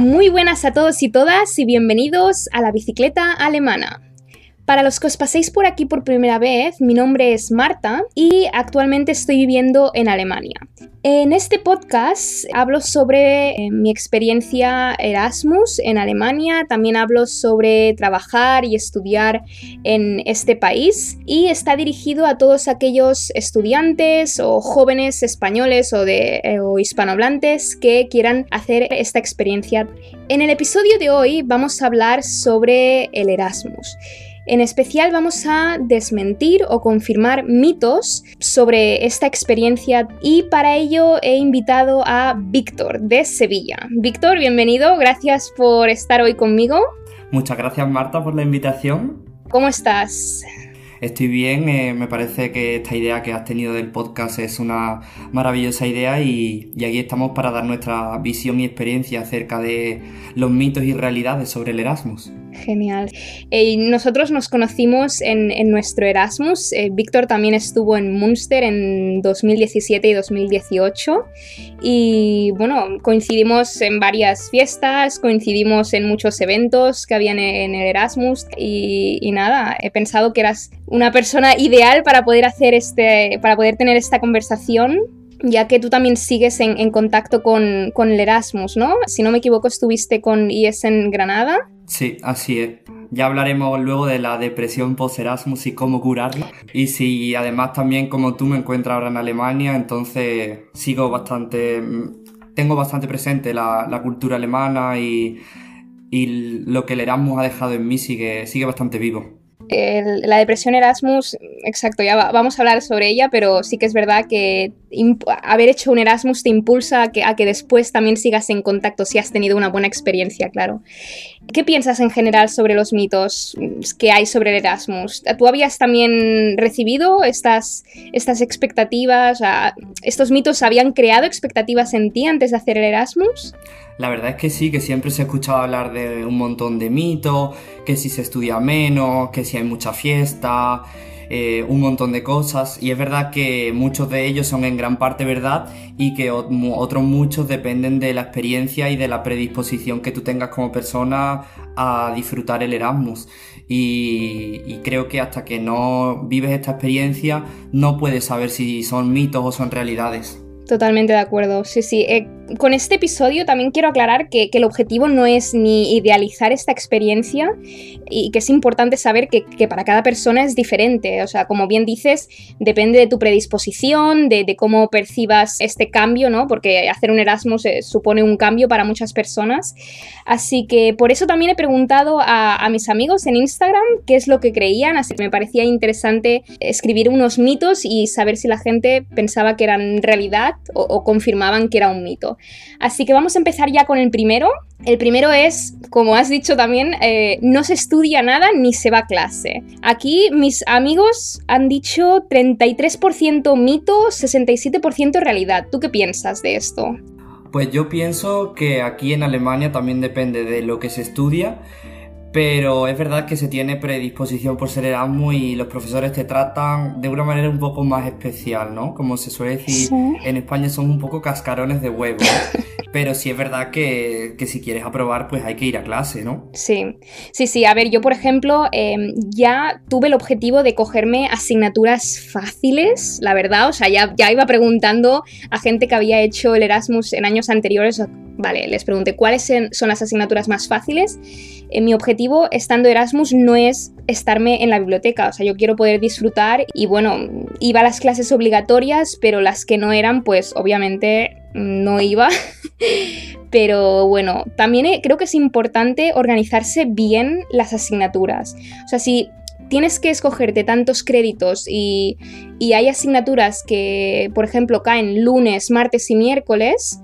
Muy buenas a todos y todas y bienvenidos a la bicicleta alemana. Para los que os paséis por aquí por primera vez, mi nombre es Marta y actualmente estoy viviendo en Alemania. En este podcast hablo sobre eh, mi experiencia Erasmus en Alemania, también hablo sobre trabajar y estudiar en este país y está dirigido a todos aquellos estudiantes o jóvenes españoles o, eh, o hispanohablantes que quieran hacer esta experiencia. En el episodio de hoy vamos a hablar sobre el Erasmus. En especial vamos a desmentir o confirmar mitos sobre esta experiencia y para ello he invitado a Víctor de Sevilla. Víctor, bienvenido, gracias por estar hoy conmigo. Muchas gracias Marta por la invitación. ¿Cómo estás? Estoy bien, eh, me parece que esta idea que has tenido del podcast es una maravillosa idea y, aquí estamos para dar nuestra visión y experiencia acerca de los mitos y realidades sobre el Erasmus. Genial. Eh, nosotros nos conocimos en, nuestro Erasmus. Eh, Víctor también estuvo en Munster en 2017 y 2018. Y bueno, coincidimos en varias fiestas, coincidimos en muchos eventos que habían en el Erasmus. Y, nada, he pensado que eras una persona ideal para poder hacer este, para poder tener esta conversación ya que tú también sigues en, contacto con, con, el Erasmus, ¿no? Si no me equivoco, estuviste con IES en Granada. Sí, así es. Ya hablaremos luego de la depresión post-Erasmus y cómo curarla. Y si además también como tú me encuentras ahora en Alemania, entonces sigo bastante, tengo bastante presente la, cultura alemana y, y, lo que el Erasmus ha dejado en mí sigue, sigue bastante vivo la depresión Erasmus, exacto, ya vamos a hablar sobre ella, pero sí que es verdad que haber hecho un Erasmus te impulsa a que, a que después también sigas en contacto si has tenido una buena experiencia, claro. ¿Qué piensas en general sobre los mitos que hay sobre el Erasmus? ¿Tú habías también recibido estas, estas expectativas? ¿Estos mitos habían creado expectativas en ti antes de hacer el Erasmus? La verdad es que sí, que siempre se ha escuchado hablar de un montón de mitos, que si se estudia menos, que si hay mucha fiesta, eh, un montón de cosas. Y es verdad que muchos de ellos son en gran parte verdad y que otros muchos dependen de la experiencia y de la predisposición que tú tengas como persona a disfrutar el Erasmus. Y, y, creo que hasta que no vives esta experiencia no puedes saber si son mitos o son realidades. Totalmente de acuerdo, sí, sí. Eh, con este episodio también quiero aclarar que, el objetivo no es ni idealizar esta experiencia y que es importante saber que, para cada persona es diferente. O sea, como bien dices, depende de tu predisposición, de, cómo percibas este cambio, ¿no? Porque hacer un Erasmus eh, supone un cambio para muchas personas. Así que por eso también he preguntado a, mis amigos en Instagram qué es lo que creían, así que me parecía interesante escribir unos mitos y saber si la gente pensaba que eran realidad o, confirmaban que era un mito. Así que vamos a empezar ya con el primero. El primero es, como has dicho también, eh, no se estudia nada ni se va a clase. Aquí mis amigos han dicho 33% mito, 67% realidad. ¿Tú qué piensas de esto? Pues yo pienso que aquí en Alemania también depende de lo que se estudia pero es verdad que se tiene predisposición por ser Erasmus y los profesores te tratan de una manera un poco más especial, ¿no? Como se suele decir, en España son un poco cascarones de huevo. pero sí es verdad que, si quieres aprobar, pues hay que ir a clase, ¿no? Sí, sí, sí. A ver, yo por ejemplo em, ya tuve el objetivo de cogerme asignaturas fáciles, la verdad. O sea, ya, ya iba preguntando a gente que había hecho el Erasmus en años anteriores. Vale, les pregunté cuáles son las asignaturas más fáciles eh, mi objetivo estando Erasmus no es estarme en la biblioteca, o sea, yo quiero poder disfrutar y bueno, iba a las clases obligatorias, pero las que no eran, pues obviamente no iba. pero bueno, también eh, creo que es importante organizarse bien las asignaturas. O sea, si tienes que escogerte tantos créditos y, y hay asignaturas que, por ejemplo, caen lunes, martes y miércoles,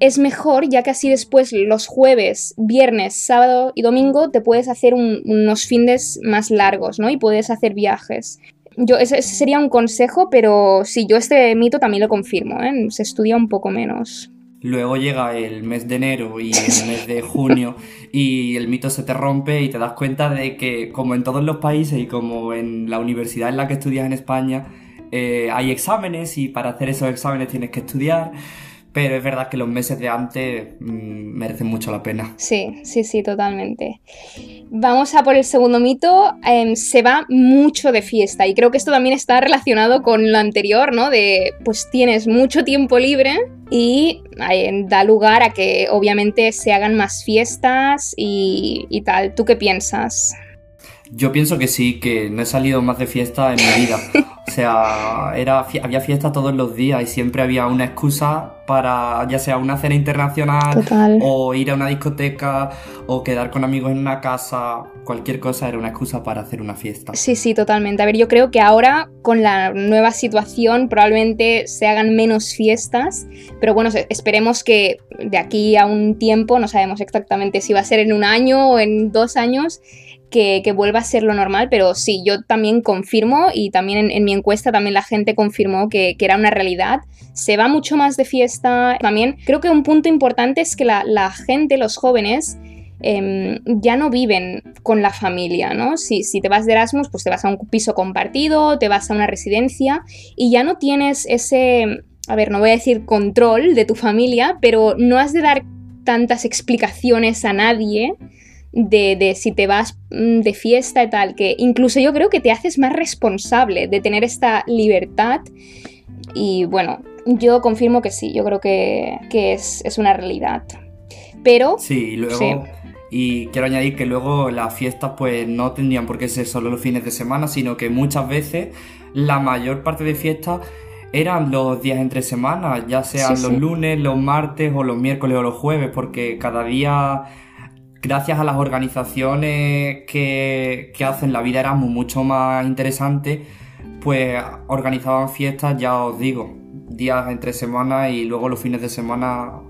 es mejor ya que así después los jueves, viernes, sábado y domingo te puedes hacer unos fines más largos, ¿no? Y puedes hacer viajes. Yo, ese, sería un consejo, pero sí, yo este mito también lo confirmo, ¿eh? Se estudia un poco menos. Luego llega el mes de enero y el mes de junio y el mito se te rompe y te das cuenta de que como en todos los países y como en la universidad en la que estudias en España, eh, hay exámenes y para hacer esos exámenes tienes que estudiar pero es verdad que los meses de antes mm, merecen mucho la pena. Sí, sí, sí, totalmente. Vamos a por el segundo mito. Em, se va mucho de fiesta y creo que esto también está relacionado con lo anterior, ¿no? De pues tienes mucho tiempo libre y eh, da lugar a que obviamente se hagan más fiestas y, y tal. ¿Tú qué piensas? Yo pienso que sí, que no he salido más de fiesta en mi vida. O sea, era, había fiesta todos los días y siempre había una excusa para ya sea una cena internacional o ir a una discoteca o quedar con amigos en una casa. Cualquier cosa era una excusa para hacer una fiesta. Sí, sí, totalmente. A ver, yo creo que ahora con la nueva situación probablemente se hagan menos fiestas, pero bueno, esperemos que de aquí a un tiempo, no sabemos exactamente si va a ser en un año o en dos años, que, vuelva a ser lo normal, pero sí, yo también confirmo y también en, mi encuesta también la gente confirmó que, era una realidad. Se va mucho más de fiesta. También creo que un punto importante es que la, gente, los jóvenes, em, ya no viven con la familia, ¿no? Si, si, te vas de Erasmus, pues te vas a un piso compartido, te vas a una residencia y ya no tienes ese, a ver, no voy a decir control de tu familia, pero no has de dar tantas explicaciones a nadie de, si te vas mm, de fiesta y tal, que incluso yo creo que te haces más responsable de tener esta libertad. Y bueno, yo confirmo que sí, yo creo que, es, una realidad. Pero... Sí, luego... Y quiero añadir que luego las fiestas pues no tendrían por qué ser solo los fines de semana, sino que muchas veces la mayor parte de fiestas eran los días entre semanas, ya sean los lunes, los martes o los miércoles o los jueves, porque cada día gracias a las organizaciones que, hacen la vida Erasmus mucho más interesante, pues organizaban fiestas, ya os digo, días entre semanas y luego los fines de semana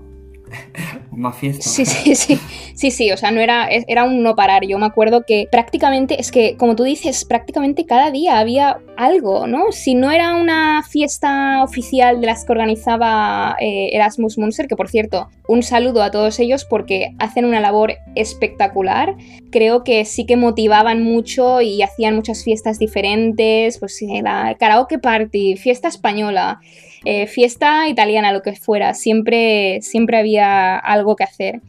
más fiesta. Sí, sí, sí. Sí, sí, o sea, no era, era un no parar. Yo me acuerdo que prácticamente, es que como tú dices, prácticamente cada día había algo, ¿no? Si no era una fiesta oficial de las que organizaba eh, Erasmus Munster, que por cierto, un saludo a todos ellos porque hacen una labor espectacular. Creo que sí que motivaban mucho y hacían muchas fiestas diferentes, pues la karaoke party, fiesta española. Eh, fiesta italiana, lo que fuera, siempre, siempre había algo que hacer.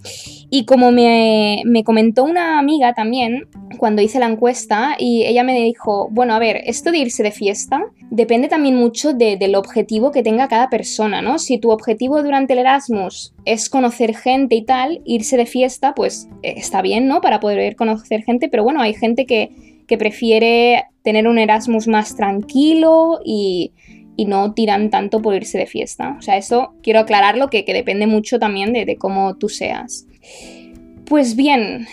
Y como me, comentó una amiga también, cuando hice la encuesta, y ella me dijo, bueno, a ver, esto de irse de fiesta depende también mucho del objetivo que tenga cada persona, ¿no? Si tu objetivo durante el Erasmus es conocer gente y tal, irse de fiesta, pues eh, está bien, ¿no? Para poder conocer gente, pero bueno, hay gente que, que prefiere tener un Erasmus más tranquilo y y no tiran tanto por irse de fiesta. O sea, eso quiero aclararlo que, que depende mucho también de, cómo tú seas. Pues bien,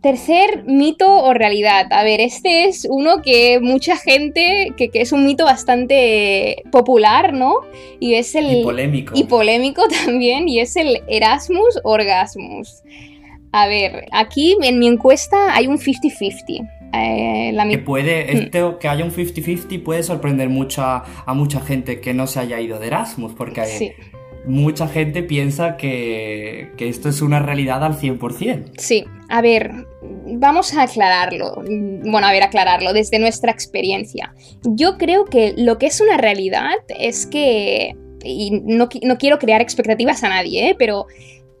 Tercer mito o realidad. A ver, este es uno que mucha gente, que, que, es un mito bastante popular, ¿no? Y es el... Y polémico. Y polémico también, y es el Erasmus Orgasmus. A ver, aquí en mi encuesta hay un 50-50. Eh, que puede, mm. esto, que haya un 50-50 puede sorprender mucho a, mucha gente que no se haya ido de Erasmus, porque mucha gente piensa que, esto es una realidad al 100%. Sí, a ver, vamos a aclararlo. Bueno, a ver, aclararlo desde nuestra experiencia. Yo creo que lo que es una realidad es que, y no, no quiero crear expectativas a nadie, ¿eh? pero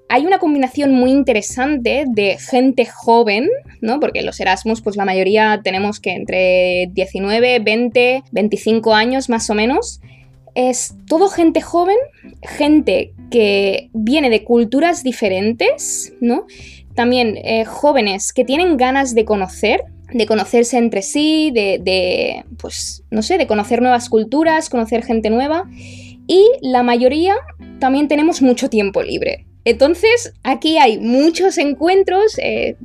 hay una combinación muy interesante de gente joven, ¿no? Porque los Erasmus, pues la mayoría tenemos que entre 19, 20, 25 años más o menos. Es todo gente joven, gente que viene de culturas diferentes, ¿no? También eh, jóvenes que tienen ganas de conocer, de conocerse entre sí, de, de, pues, no sé, de conocer nuevas culturas, conocer gente nueva. Y la mayoría también tenemos mucho tiempo libre. Entonces, aquí hay muchos encuentros eh,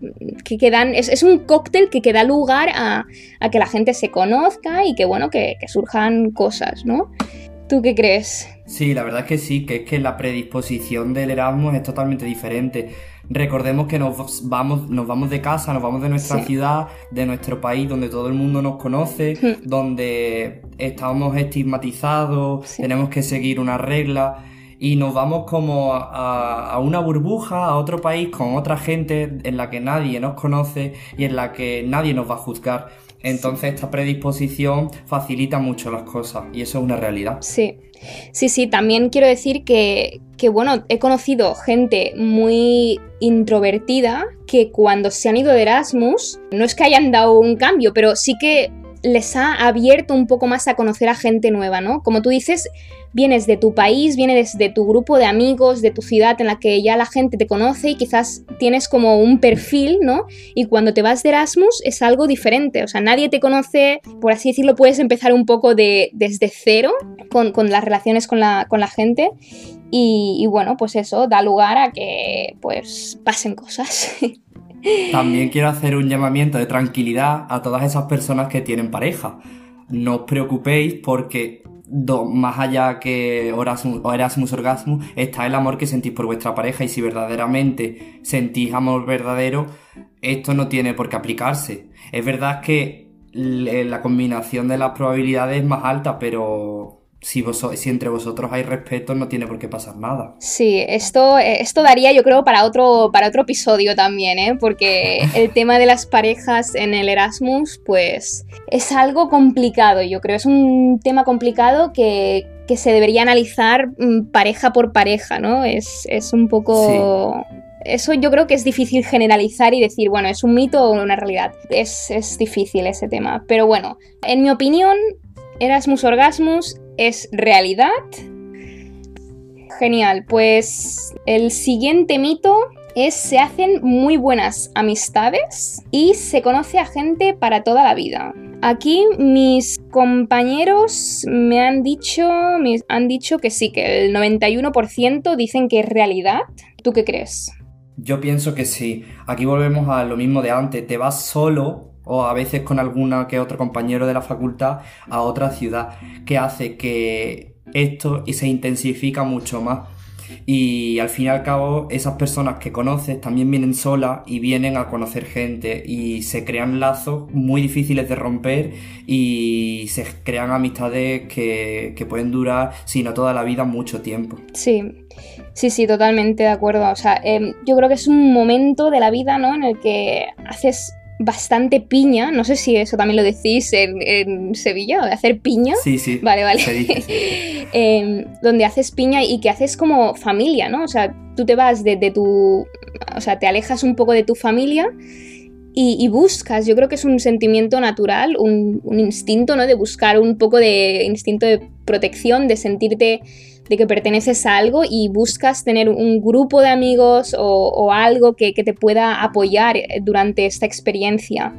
que, quedan. Es, un cóctel que, da lugar a, que la gente se conozca y que, bueno, que, surjan cosas, ¿no? ¿Tú qué crees? Sí, la verdad es que sí, que es que la predisposición del Erasmus es totalmente diferente. Recordemos que nos vamos, nos vamos de casa, nos vamos de nuestra ciudad, de nuestro país, donde todo el mundo nos conoce, donde estamos estigmatizados, tenemos que seguir una regla y nos vamos como a, una burbuja, a otro país con otra gente en la que nadie nos conoce y en la que nadie nos va a juzgar. Entonces esta predisposición facilita mucho las cosas y eso es una realidad. Sí, sí, sí, también quiero decir que, que, bueno, he conocido gente muy introvertida que cuando se han ido de Erasmus, no es que hayan dado un cambio, pero sí que les ha abierto un poco más a conocer a gente nueva, ¿no? Como tú dices, vienes de tu país, vienes de tu grupo de amigos, de tu ciudad en la que ya la gente te conoce y quizás tienes como un perfil, ¿no? Y cuando te vas de Erasmus es algo diferente, o sea, nadie te conoce, por así decirlo, puedes empezar un poco de, desde cero con, las relaciones con la, con la gente y, y, bueno, pues eso da lugar a que pues pasen cosas. También quiero hacer un llamamiento de tranquilidad a todas esas personas que tienen pareja. No os preocupéis porque más allá que Erasmus, Erasmus Orgasmus, está el amor que sentís por vuestra pareja y si verdaderamente sentís amor verdadero, esto no tiene por qué aplicarse. Es verdad que la combinación de las probabilidades es más alta, pero si, vos, si entre vosotros hay respeto, no tiene por qué pasar nada. Sí, esto, esto daría, yo creo, para otro, para otro episodio también, ¿eh? porque el tema de las parejas en el Erasmus, pues es algo complicado, yo creo. Es un tema complicado que, que se debería analizar mm, pareja por pareja, ¿no? Es, es un poco. Eso yo creo que es difícil generalizar y decir, bueno, ¿es un mito o una realidad? Es, es difícil ese tema. Pero bueno, en mi opinión, Erasmus Orgasmus es realidad. Genial, pues el siguiente mito es se hacen muy buenas amistades y se conoce a gente para toda la vida. Aquí mis compañeros me han dicho, me han dicho que sí, que el 91% dicen que es realidad. ¿Tú qué crees? Yo pienso que sí. Aquí volvemos a lo mismo de antes. Te vas solo o a veces con alguna que otro compañero de la facultad a otra ciudad, que hace que esto se intensifica mucho más. Y al fin y al cabo, esas personas que conoces también vienen solas y vienen a conocer gente y se crean lazos muy difíciles de romper y se crean amistades que, pueden durar, si no toda la vida, mucho tiempo. Sí, sí, sí, totalmente de acuerdo. O sea, em, yo creo que es un momento de la vida, ¿no? En el que haces bastante piña. No sé si eso también lo decís en, Sevilla, de hacer piña. Sí, sí. Vale, vale. Em, donde haces piña y que haces como familia, ¿no? O sea, tú te vas de, tu. O sea, te alejas un poco de tu familia. Y, buscas, yo creo que es un sentimiento natural, un, un instinto, ¿no? De buscar un poco de instinto de protección, de sentirte de que perteneces a algo y buscas tener un grupo de amigos o, algo que, te pueda apoyar durante esta experiencia.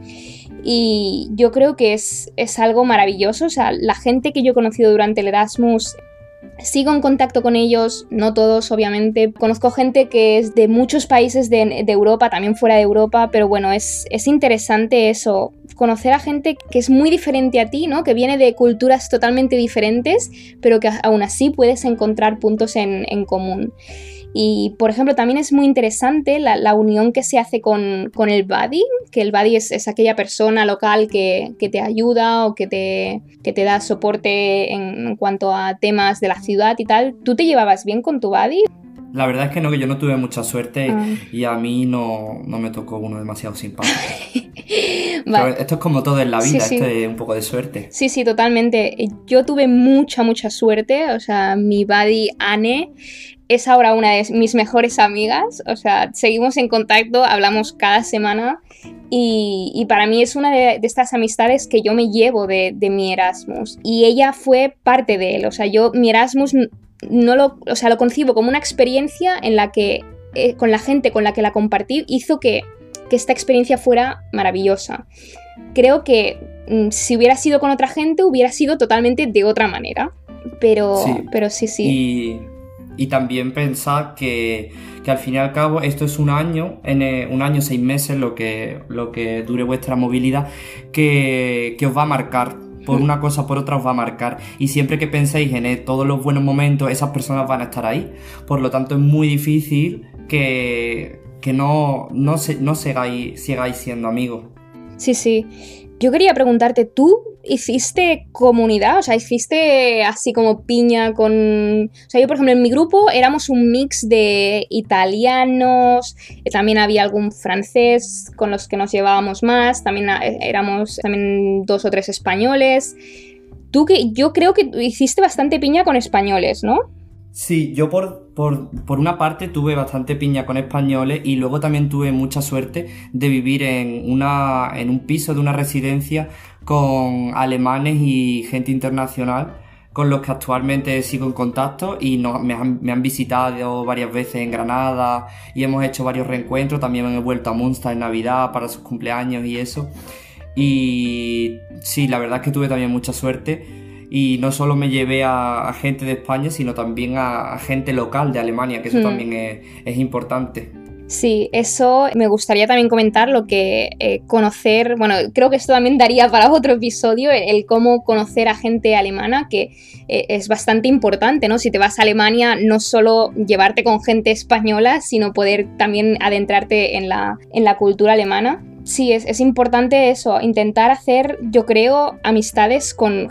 Y yo creo que es, es algo maravilloso. O sea, la gente que yo he conocido durante el Erasmus Sigo en contacto con ellos, no todos obviamente. Conozco gente que es de muchos países de, Europa, también fuera de Europa, pero bueno, es, es, interesante eso, conocer a gente que es muy diferente a ti, ¿no? Que viene de culturas totalmente diferentes, pero que aún así puedes encontrar puntos en, en común. Y, por ejemplo, también es muy interesante la, unión que se hace con, el buddy, que el buddy es, aquella persona local que, te ayuda o que te, te da soporte en, cuanto a temas de la ciudad y tal. ¿Tú te llevabas bien con tu buddy? La verdad es que no, que yo no tuve mucha suerte ah. y a mí no, me tocó uno demasiado simpático. esto es como todo en la vida, esto es un poco de suerte. Sí, sí, totalmente. Yo tuve mucha, mucha suerte. O sea, mi buddy Anne es ahora una de mis mejores amigas, o sea, seguimos en contacto, hablamos cada semana y, para mí es una de, estas amistades que yo me llevo de, mi Erasmus y ella fue parte de él, o sea, yo mi Erasmus no lo, o sea, lo concibo como una experiencia en la que eh, con la gente con la que la compartí hizo que, que esta experiencia fuera maravillosa. Creo que mm, si hubiera sido con otra gente hubiera sido totalmente de otra manera, pero pero sí. sí. Y también pensad que, al fin y al cabo esto es un año, en eh, un año, seis meses, lo que, lo que dure vuestra movilidad, que, os va a marcar. Por una cosa o por otra os va a marcar. Y siempre que penséis en eh, todos los buenos momentos, esas personas van a estar ahí. Por lo tanto, es muy difícil que, no, no, se, no sigáis, siendo amigos. Sí, sí. Yo quería preguntarte, ¿tú hiciste comunidad? O sea, ¿hiciste así como piña con... O sea, yo por ejemplo en mi grupo éramos un mix de italianos, eh, también había algún francés con los que nos llevábamos más, también eh, éramos también dos o tres españoles. Tú que yo creo que hiciste bastante piña con españoles, ¿no? Sí, yo por, por, una parte tuve bastante piña con españoles y luego también tuve mucha suerte de vivir en, una, en un piso de una residencia con alemanes y gente internacional con los que actualmente sigo en contacto y me, han, me, han, visitado varias veces en Granada y hemos hecho varios reencuentros, también he vuelto a Munster en Navidad para sus cumpleaños y eso. Y sí, la verdad es que tuve también mucha suerte y no solo me llevé a, gente de España, sino también a, gente local de Alemania, que eso hmm. también es, importante. Sí, eso me gustaría también comentar lo que eh, conocer, bueno, creo que esto también daría para otro episodio, el, cómo conocer a gente alemana, que eh, es bastante importante, ¿no? Si te vas a Alemania, no solo llevarte con gente española, sino poder también adentrarte en la, en la cultura alemana sí, es, importante eso, intentar hacer, yo creo, amistades con,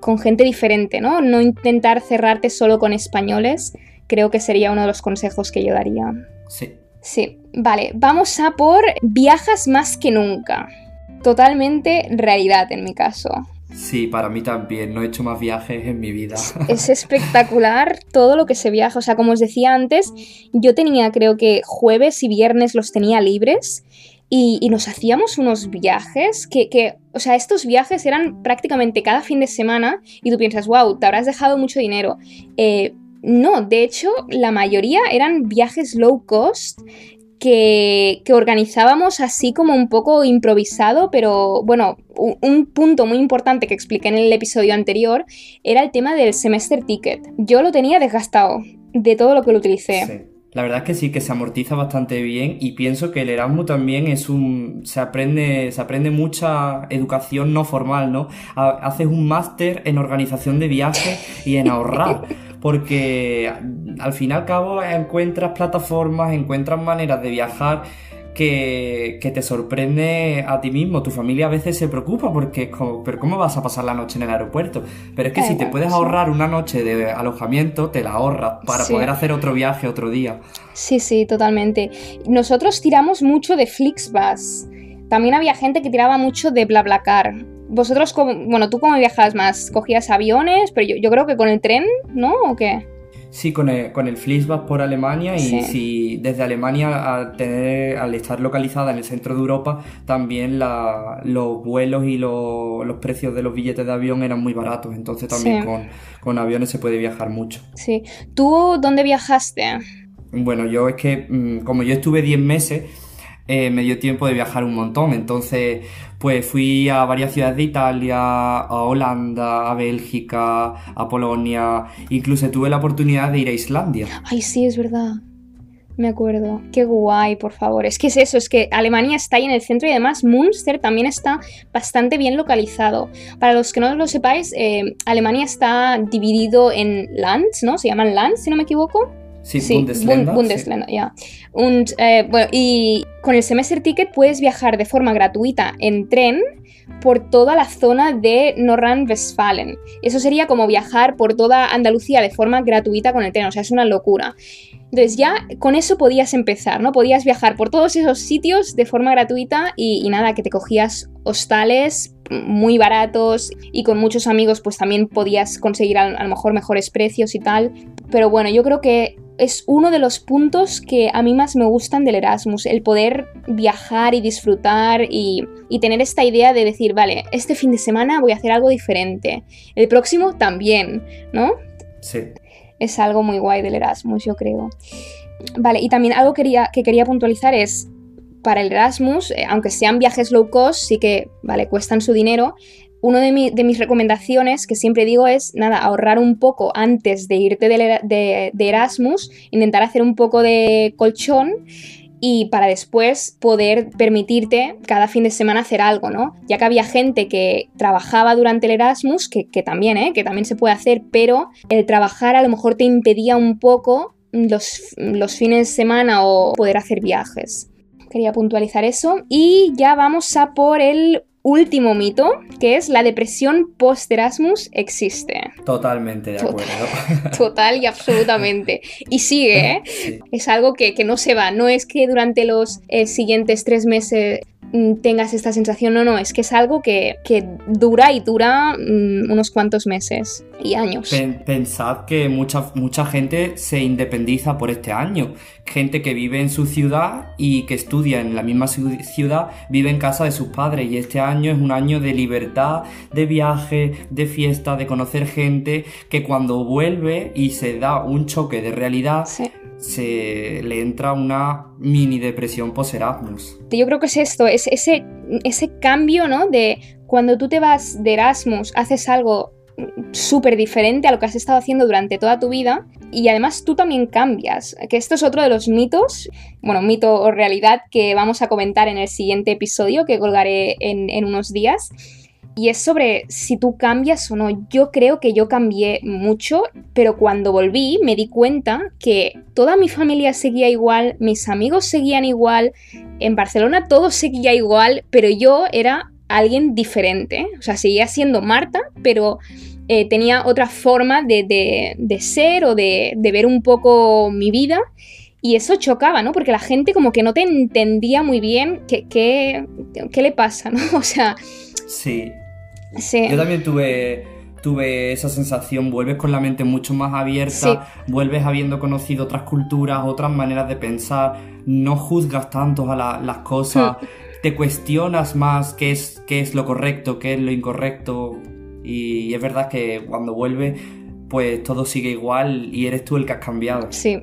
con gente diferente, ¿no? No intentar cerrarte solo con españoles, creo que sería uno de los consejos que yo daría. Sí. Sí, vale, vamos a por viajas más que nunca. Totalmente realidad en mi caso. Sí, para mí también. No he hecho más viajes en mi vida. Es espectacular todo lo que se viaja. O sea, como os decía antes, yo tenía creo que jueves y viernes los tenía libres y, nos hacíamos unos viajes que, o sea, estos viajes eran prácticamente cada fin de semana y tú piensas, wow, te habrás dejado mucho dinero. Eh, no, de hecho, la mayoría eran viajes low cost que, que, organizábamos así como un poco improvisado, pero bueno, un, punto muy importante que expliqué en el episodio anterior era el tema del semester ticket. Yo lo tenía desgastado de todo lo que lo utilicé. La verdad es que sí, que se amortiza bastante bien y pienso que el Erasmus también es un... se aprende, se aprende mucha educación no formal, ¿no? Haces un máster en organización de viajes y en ahorrar, porque al fin y al cabo encuentras plataformas, encuentras maneras de viajar que, te sorprende a ti mismo. Tu familia a veces se preocupa porque es como, pero ¿cómo vas a pasar la noche en el aeropuerto? Pero es que si te puedes ahorrar una noche de alojamiento, te la ahorras para poder hacer otro viaje otro día. Sí, sí, totalmente. Nosotros tiramos mucho de Flixbus. También había gente que tiraba mucho de BlaBlaCar. Vosotros, bueno, ¿tú cómo viajas más? ¿Cogías aviones? Pero yo, yo creo que con el tren, ¿no? ¿O qué? Sí, con el, con el Flixbus por Alemania y si desde Alemania al, tener, al estar localizada en el centro de Europa, también los vuelos y los precios de los billetes de avión eran muy baratos, entonces también con, aviones se puede viajar mucho. Sí. ¿Tú dónde viajaste? Bueno, yo es que mm, como yo estuve 10 meses, eh, me dio tiempo de viajar un montón. Entonces, pues fui a varias ciudades de Italia, a Holanda, a Bélgica, a Polonia. Incluso tuve la oportunidad de ir a Islandia. Ay, sí, es verdad. Me acuerdo. Qué guay, por favor. Es que es eso, es que Alemania está ahí en el centro y además Münster también está bastante bien localizado. Para los que no lo sepáis, eh, Alemania está dividido en lands, ¿no? Se llaman lands, si no me equivoco. Sí, Bundesländer. ya. Eh, bueno, y con el semester ticket puedes viajar de forma gratuita en tren por toda la zona de Nordrhein-Westfalen. Eso sería como viajar por toda Andalucía de forma gratuita con el tren, o sea, es una locura. Entonces ya con eso podías empezar, ¿no? Podías viajar por todos esos sitios de forma gratuita y, y nada, que te cogías hostales muy baratos y con muchos amigos pues también podías conseguir a, a lo mejor mejores precios y tal. Pero bueno, yo creo que es uno de los puntos que a mí más me gustan del Erasmus, el poder viajar y disfrutar y, tener esta idea de decir, vale, este fin de semana voy a hacer algo diferente, el próximo también, ¿no? Sí. Es algo muy guay del Erasmus, yo creo. Vale, y también algo quería, que quería puntualizar es, para el Erasmus, eh, aunque sean viajes low cost, sí que, vale, cuestan su dinero, una de, mis recomendaciones que siempre digo es, nada, ahorrar un poco antes de irte de, Erasmus, intentar hacer un poco de colchón y para después poder permitirte cada fin de semana hacer algo, ¿no? Ya que había gente que trabajaba durante el Erasmus, que, también, ¿eh? Que también se puede hacer, pero el trabajar a lo mejor te impedía un poco los, los fines de semana o poder hacer viajes. Quería puntualizar eso. Y ya vamos a por el último mito, que es la depresión post-Erasmus existe. Totalmente de acuerdo. Total, y absolutamente. Y sigue, ¿eh? Es algo que, no se va. No es que durante los eh, siguientes tres meses tengas esta sensación, no, no, es que es algo que, dura y dura mm, unos cuantos meses y años. pensad que mucha, mucha gente se independiza por este año. Gente que vive en su ciudad y que estudia en la misma ciudad vive en casa de sus padres y este año es un año de libertad, de viaje, de fiesta, de conocer gente que cuando vuelve y se da un choque de realidad se le entra una mini depresión post-Erasmus. Yo creo que es esto, es ese, ese cambio, ¿no? De cuando tú te vas de Erasmus, haces algo súper diferente a lo que has estado haciendo durante toda tu vida y además tú también cambias, que esto es otro de los mitos, bueno, mito o realidad que vamos a comentar en el siguiente episodio que colgaré en unos días. Y es sobre si tú cambias o no. Yo creo que yo cambié mucho, pero cuando volví me di cuenta que toda mi familia seguía igual, mis amigos seguían igual, en Barcelona todo seguía igual, pero yo era alguien diferente. O sea, seguía siendo Marta, pero eh, tenía otra forma de, ser o de, ver un poco mi vida. Y eso chocaba, ¿no? Porque la gente como que no te entendía muy bien qué, qué, le pasa, ¿no? O sea... Sí. Sí. Yo también tuve, tuve esa sensación, vuelves con la mente mucho más abierta, vuelves habiendo conocido otras culturas, otras maneras de pensar, no juzgas tanto a las cosas, hmm. te cuestionas más qué es, qué es lo correcto, qué es lo incorrecto, y es verdad que cuando vuelve pues todo sigue igual y eres tú el que has cambiado. Sí,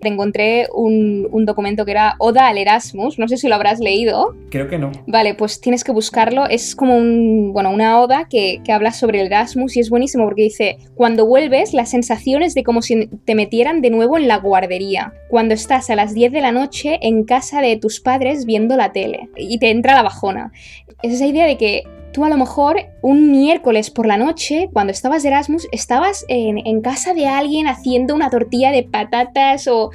te encontré un, documento que era Oda al Erasmus, no sé si lo habrás leído. Creo que no. Vale, pues tienes que buscarlo, es como un, bueno, una oda que, que habla sobre el Erasmus y es buenísimo porque dice, cuando vuelves la sensación es de como si te metieran de nuevo en la guardería, cuando estás a las 10 de la noche en casa de tus padres viendo la tele y te entra la bajona. Es esa idea de que tú a lo mejor un miércoles por la noche, cuando estabas de Erasmus, estabas en, casa de alguien haciendo una tortilla de patatas o,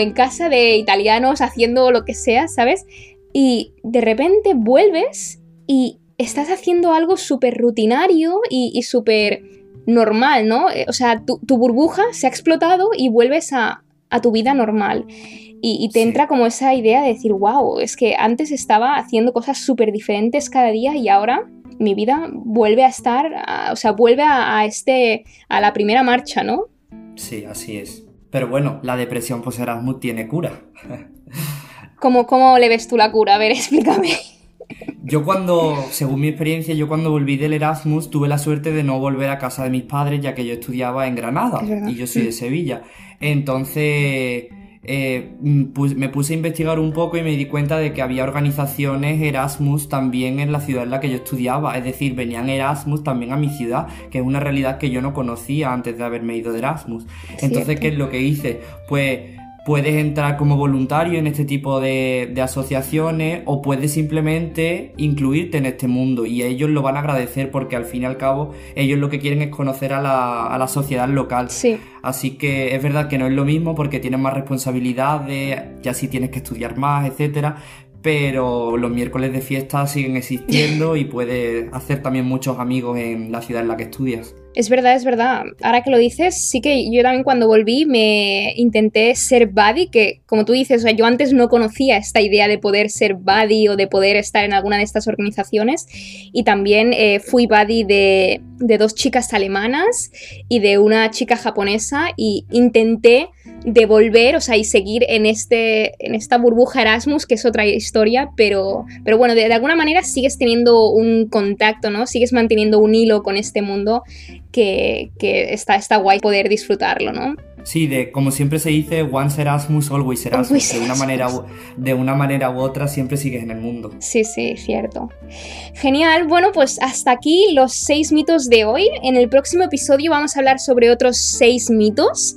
en casa de italianos haciendo lo que sea, ¿sabes? Y de repente vuelves y estás haciendo algo súper rutinario y, súper normal, ¿no? Eh, o sea, tu, burbuja se ha explotado y vuelves a, tu vida normal. Y, te entra como esa idea de decir, wow, es que antes estaba haciendo cosas súper diferentes cada día y ahora mi vida vuelve a estar, o sea, vuelve a, este, a la primera marcha, ¿no? Sí, así es. Pero bueno, la depresión post-Erasmus tiene cura. ¿Cómo, ¿Cómo le ves tú la cura? A ver, explícame. Yo cuando, según mi experiencia, yo cuando volví del Erasmus tuve la suerte de no volver a casa de mis padres ya que yo estudiaba en Granada y yo soy de Sevilla. Entonces eh, mm, me puse a investigar un poco y me di cuenta de que había organizaciones Erasmus también en la ciudad en la que yo estudiaba, es decir, venían Erasmus también a mi ciudad, que es una realidad que yo no conocía antes de haberme ido de Erasmus. Entonces, ¿qué es lo que hice? Pues puedes entrar como voluntario en este tipo de, asociaciones o puedes simplemente incluirte en este mundo y ellos lo van a agradecer porque al fin y al cabo ellos lo que quieren es conocer a la, a la sociedad local. Sí. Así que es verdad que no es lo mismo porque tienes más responsabilidades, ya sí tienes que estudiar más, etcétera, pero los miércoles de fiesta siguen existiendo y puedes hacer también muchos amigos en la ciudad en la que estudias. Es verdad, es verdad. Ahora que lo dices, sí que yo también cuando volví me intenté ser buddy, que como tú dices, o sea, yo antes no conocía esta idea de poder ser buddy o de poder estar en alguna de estas organizaciones y también eh, fui buddy de, de dos chicas alemanas y de una chica japonesa y intenté de volver, o sea, y seguir en, este, en esta burbuja Erasmus, que es otra historia, pero, pero bueno, de, alguna manera sigues teniendo un contacto, ¿no? Sigues manteniendo un hilo con este mundo que, está, está guay poder disfrutarlo, ¿no? Sí, de como siempre se dice, once Erasmus, always Erasmus. de, una manera, de una manera u otra siempre sigues en el mundo. Sí, sí, cierto. Genial. Bueno, pues hasta aquí los seis mitos de hoy. En el próximo episodio vamos a hablar sobre otros seis mitos.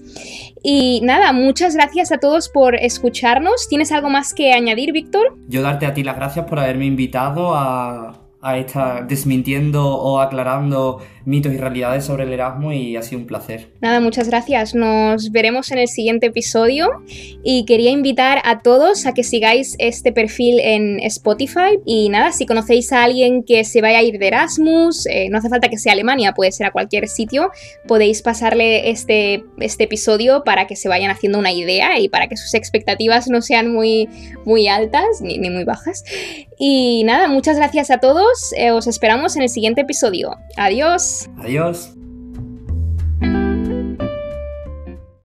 Y nada, muchas gracias a todos por escucharnos. ¿Tienes algo más que añadir, Víctor? Yo darte a ti las gracias por haberme invitado a, a estar desmintiendo o aclarando mitos y realidades sobre el Erasmus y ha sido un placer. Nada, muchas gracias. Nos veremos en el siguiente episodio y quería invitar a todos a que sigáis este perfil en Spotify y nada, si conocéis a alguien que se vaya a ir de Erasmus, eh, no hace falta que sea Alemania, puede ser a cualquier sitio, podéis pasarle este, este episodio para que se vayan haciendo una idea y para que sus expectativas no sean muy, muy altas ni, ni muy bajas. Y nada, muchas gracias a Eh, os esperamos en el siguiente episodio. Adiós. Adiós.